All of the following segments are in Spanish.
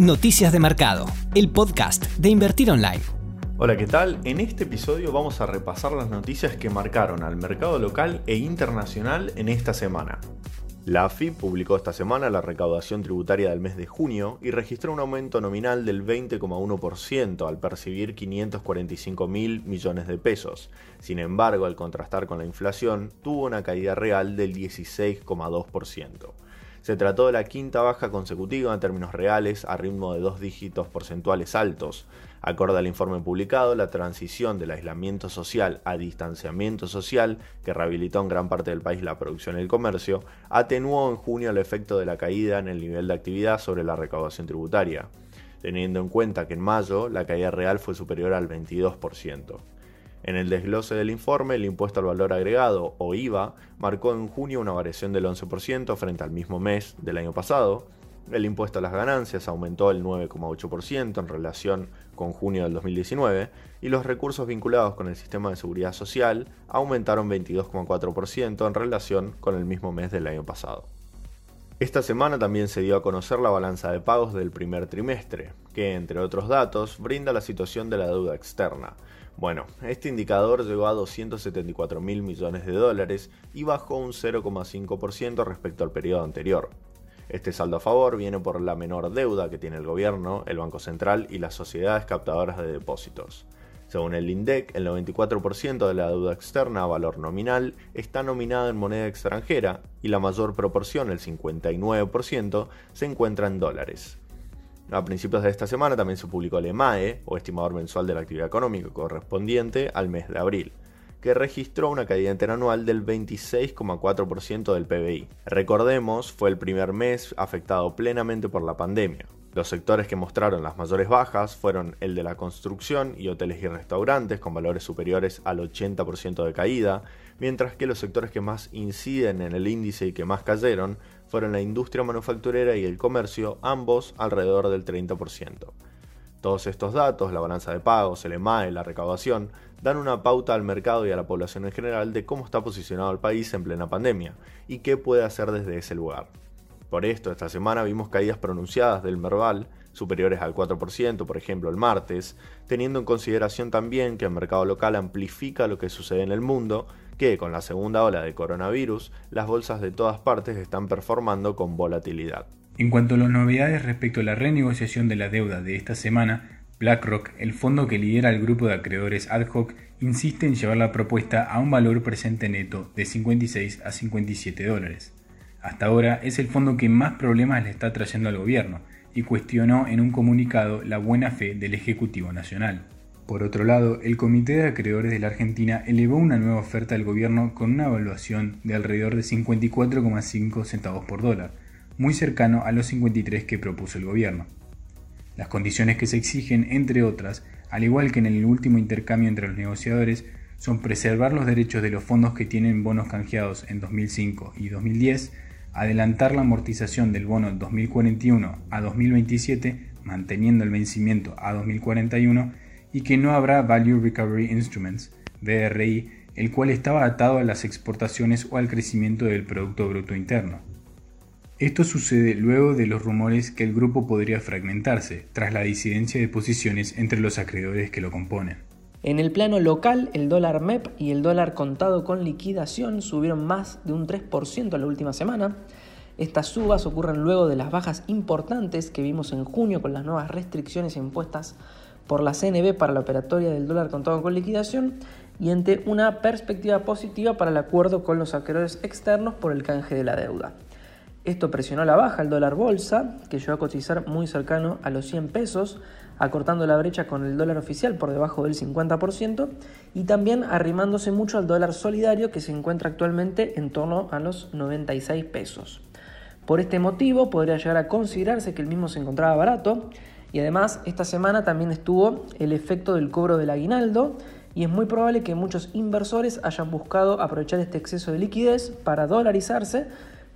Noticias de Mercado, el podcast de Invertir Online. Hola, ¿qué tal? En este episodio vamos a repasar las noticias que marcaron al mercado local e internacional en esta semana. La AFIP publicó esta semana la recaudación tributaria del mes de junio y registró un aumento nominal del 20,1% al percibir 545 mil millones de pesos. Sin embargo, al contrastar con la inflación, tuvo una caída real del 16,2%. Se trató de la quinta baja consecutiva en términos reales a ritmo de dos dígitos porcentuales altos. Acorde al informe publicado, la transición del aislamiento social a distanciamiento social, que rehabilitó en gran parte del país la producción y el comercio, atenuó en junio el efecto de la caída en el nivel de actividad sobre la recaudación tributaria, teniendo en cuenta que en mayo la caída real fue superior al 22%. En el desglose del informe, el impuesto al valor agregado, o IVA, marcó en junio una variación del 11% frente al mismo mes del año pasado. El impuesto a las ganancias aumentó el 9,8% en relación con junio del 2019 y los recursos vinculados con el sistema de seguridad social aumentaron 22,4% en relación con el mismo mes del año pasado. Esta semana también se dio a conocer la balanza de pagos del primer trimestre, que, entre otros datos, brinda la situación de la deuda externa. Bueno, este indicador llegó a 274 mil millones de dólares y bajó un 0,5% respecto al periodo anterior. Este saldo a favor viene por la menor deuda que tiene el gobierno, el Banco Central y las sociedades captadoras de depósitos. Según el INDEC, el 94% de la deuda externa a valor nominal está nominada en moneda extranjera y la mayor proporción, el 59%, se encuentra en dólares. A principios de esta semana también se publicó el EMAE, o estimador mensual de la actividad económica correspondiente al mes de abril, que registró una caída interanual del 26,4% del PBI. Recordemos, fue el primer mes afectado plenamente por la pandemia. Los sectores que mostraron las mayores bajas fueron el de la construcción y hoteles y restaurantes con valores superiores al 80% de caída, mientras que los sectores que más inciden en el índice y que más cayeron fueron la industria manufacturera y el comercio, ambos alrededor del 30%. Todos estos datos, la balanza de pagos, el EMAE, la recaudación, dan una pauta al mercado y a la población en general de cómo está posicionado el país en plena pandemia y qué puede hacer desde ese lugar. Por esto, esta semana vimos caídas pronunciadas del Merval, superiores al 4%, por ejemplo, el martes, teniendo en consideración también que el mercado local amplifica lo que sucede en el mundo, que con la segunda ola de coronavirus, las bolsas de todas partes están performando con volatilidad. En cuanto a las novedades respecto a la renegociación de la deuda de esta semana, BlackRock, el fondo que lidera el grupo de acreedores ad hoc, insiste en llevar la propuesta a un valor presente neto de 56 a 57 dólares. Hasta ahora es el fondo que más problemas le está trayendo al gobierno y cuestionó en un comunicado la buena fe del Ejecutivo Nacional. Por otro lado, el Comité de Acreedores de la Argentina elevó una nueva oferta al gobierno con una evaluación de alrededor de 54,5 centavos por dólar, muy cercano a los 53 que propuso el gobierno. Las condiciones que se exigen, entre otras, al igual que en el último intercambio entre los negociadores, son preservar los derechos de los fondos que tienen bonos canjeados en 2005 y 2010, adelantar la amortización del bono 2041 a 2027, manteniendo el vencimiento a 2041, y que no habrá Value Recovery Instruments, VRI, el cual estaba atado a las exportaciones o al crecimiento del Producto Bruto Interno. Esto sucede luego de los rumores que el grupo podría fragmentarse, tras la disidencia de posiciones entre los acreedores que lo componen. En el plano local, el dólar MEP y el dólar contado con liquidación subieron más de un 3% en la última semana. Estas subas ocurren luego de las bajas importantes que vimos en junio con las nuevas restricciones impuestas por la CNB para la operatoria del dólar contado con liquidación y ante una perspectiva positiva para el acuerdo con los acreedores externos por el canje de la deuda. Esto presionó la baja al dólar bolsa, que llegó a cotizar muy cercano a los 100 pesos, acortando la brecha con el dólar oficial por debajo del 50% y también arrimándose mucho al dólar solidario que se encuentra actualmente en torno a los 96 pesos. Por este motivo podría llegar a considerarse que el mismo se encontraba barato y además esta semana también estuvo el efecto del cobro del aguinaldo y es muy probable que muchos inversores hayan buscado aprovechar este exceso de liquidez para dolarizarse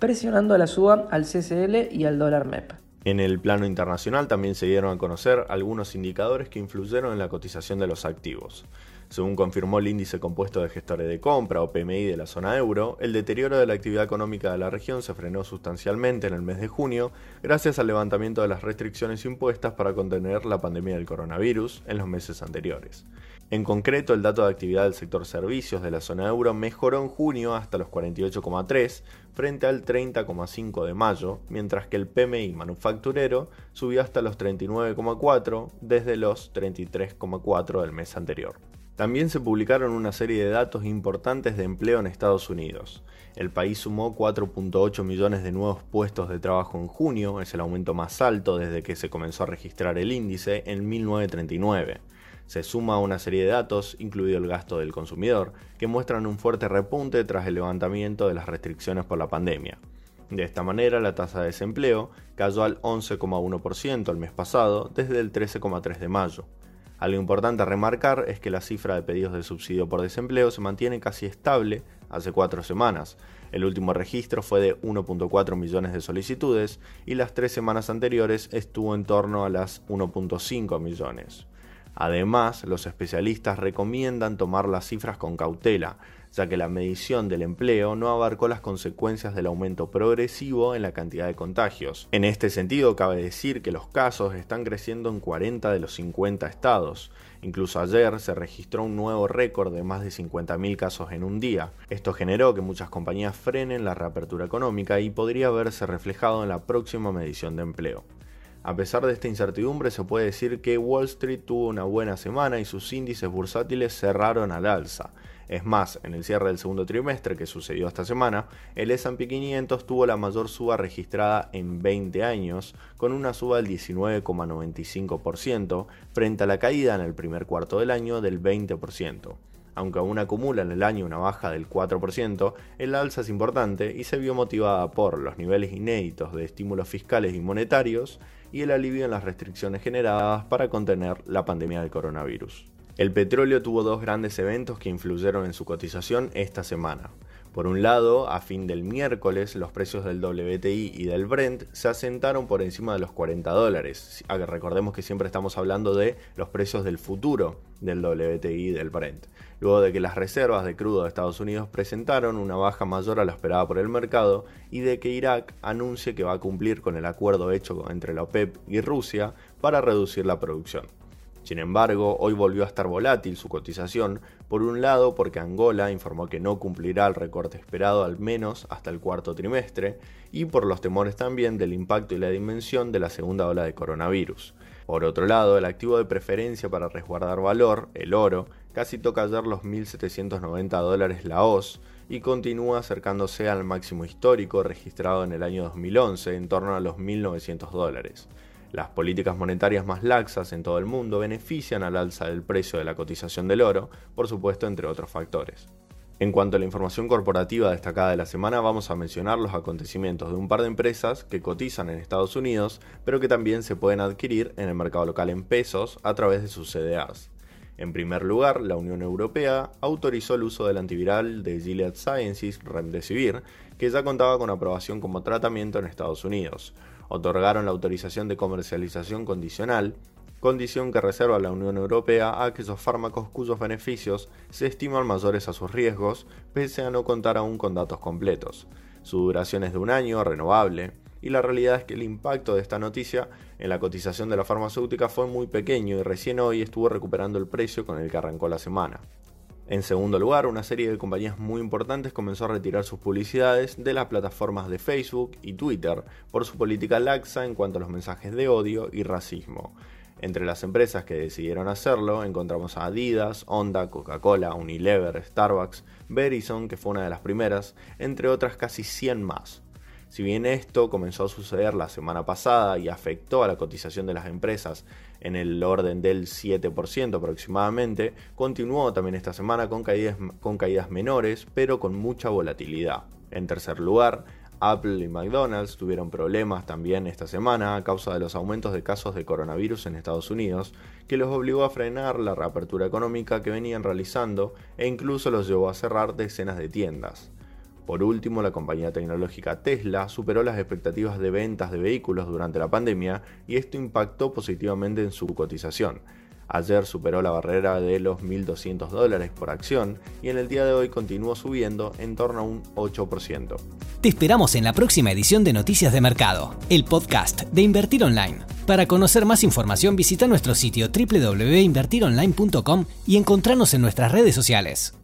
presionando a la suba al CCL y al dólar MEP. En el plano internacional también se dieron a conocer algunos indicadores que influyeron en la cotización de los activos. Según confirmó el índice compuesto de gestores de compra o PMI de la zona euro, el deterioro de la actividad económica de la región se frenó sustancialmente en el mes de junio gracias al levantamiento de las restricciones impuestas para contener la pandemia del coronavirus en los meses anteriores. En concreto, el dato de actividad del sector servicios de la zona euro mejoró en junio hasta los 48,3 frente al 30,5 de mayo, mientras que el PMI manufacturero subió hasta los 39,4 desde los 33,4 del mes anterior. También se publicaron una serie de datos importantes de empleo en Estados Unidos. El país sumó 4.8 millones de nuevos puestos de trabajo en junio, es el aumento más alto desde que se comenzó a registrar el índice en 1939. Se suma una serie de datos, incluido el gasto del consumidor, que muestran un fuerte repunte tras el levantamiento de las restricciones por la pandemia. De esta manera, la tasa de desempleo cayó al 11,1% el mes pasado, desde el 13,3% de mayo. Algo importante a remarcar es que la cifra de pedidos de subsidio por desempleo se mantiene casi estable hace cuatro semanas. El último registro fue de 1.4 millones de solicitudes y las tres semanas anteriores estuvo en torno a las 1.5 millones. Además, los especialistas recomiendan tomar las cifras con cautela, ya que la medición del empleo no abarcó las consecuencias del aumento progresivo en la cantidad de contagios. En este sentido, cabe decir que los casos están creciendo en 40 de los 50 estados. Incluso ayer se registró un nuevo récord de más de 50.000 casos en un día. Esto generó que muchas compañías frenen la reapertura económica y podría verse reflejado en la próxima medición de empleo. A pesar de esta incertidumbre, se puede decir que Wall Street tuvo una buena semana y sus índices bursátiles cerraron al alza. Es más, en el cierre del segundo trimestre que sucedió esta semana, el S&P 500 tuvo la mayor suba registrada en 20 años, con una suba del 19,95% frente a la caída en el primer cuarto del año del 20%. Aunque aún acumula en el año una baja del 4%, el alza es importante y se vio motivada por los niveles inéditos de estímulos fiscales y monetarios y el alivio en las restricciones generadas para contener la pandemia del coronavirus. El petróleo tuvo dos grandes eventos que influyeron en su cotización esta semana. Por un lado, a fin del miércoles, los precios del WTI y del Brent se asentaron por encima de los 40 dólares. Recordemos que siempre estamos hablando de los precios del futuro del WTI y del Brent. Luego de que las reservas de crudo de Estados Unidos presentaron una baja mayor a la esperada por el mercado y de que Irak anuncie que va a cumplir con el acuerdo hecho entre la OPEP y Rusia para reducir la producción. Sin embargo, hoy volvió a estar volátil su cotización, por un lado porque Angola informó que no cumplirá el recorte esperado al menos hasta el cuarto trimestre, y por los temores también del impacto y la dimensión de la segunda ola de coronavirus. Por otro lado, el activo de preferencia para resguardar valor, el oro, casi toca ayer los 1.790 dólares la OZ y continúa acercándose al máximo histórico registrado en el año 2011, en torno a los 1.900 dólares. Las políticas monetarias más laxas en todo el mundo benefician al alza del precio de la cotización del oro, por supuesto entre otros factores. En cuanto a la información corporativa destacada de la semana, vamos a mencionar los acontecimientos de un par de empresas que cotizan en Estados Unidos, pero que también se pueden adquirir en el mercado local en pesos a través de sus CDAs. En primer lugar, la Unión Europea autorizó el uso del antiviral de Gilead Sciences Remdesivir, que ya contaba con aprobación como tratamiento en Estados Unidos. Otorgaron la autorización de comercialización condicional, condición que reserva la Unión Europea a aquellos fármacos cuyos beneficios se estiman mayores a sus riesgos, pese a no contar aún con datos completos. Su duración es de un año, renovable, y la realidad es que el impacto de esta noticia en la cotización de la farmacéutica fue muy pequeño y recién hoy estuvo recuperando el precio con el que arrancó la semana. En segundo lugar, una serie de compañías muy importantes comenzó a retirar sus publicidades de las plataformas de Facebook y Twitter por su política laxa en cuanto a los mensajes de odio y racismo. Entre las empresas que decidieron hacerlo encontramos a Adidas, Honda, Coca-Cola, Unilever, Starbucks, Verizon, que fue una de las primeras, entre otras casi 100 más. Si bien esto comenzó a suceder la semana pasada y afectó a la cotización de las empresas en el orden del 7% aproximadamente, continuó también esta semana con caídas, con caídas menores, pero con mucha volatilidad. En tercer lugar, Apple y McDonald's tuvieron problemas también esta semana a causa de los aumentos de casos de coronavirus en Estados Unidos, que los obligó a frenar la reapertura económica que venían realizando e incluso los llevó a cerrar decenas de tiendas. Por último, la compañía tecnológica Tesla superó las expectativas de ventas de vehículos durante la pandemia y esto impactó positivamente en su cotización. Ayer superó la barrera de los 1.200 dólares por acción y en el día de hoy continuó subiendo en torno a un 8%. Te esperamos en la próxima edición de Noticias de Mercado, el podcast de Invertir Online. Para conocer más información visita nuestro sitio www.invertironline.com y encontrarnos en nuestras redes sociales.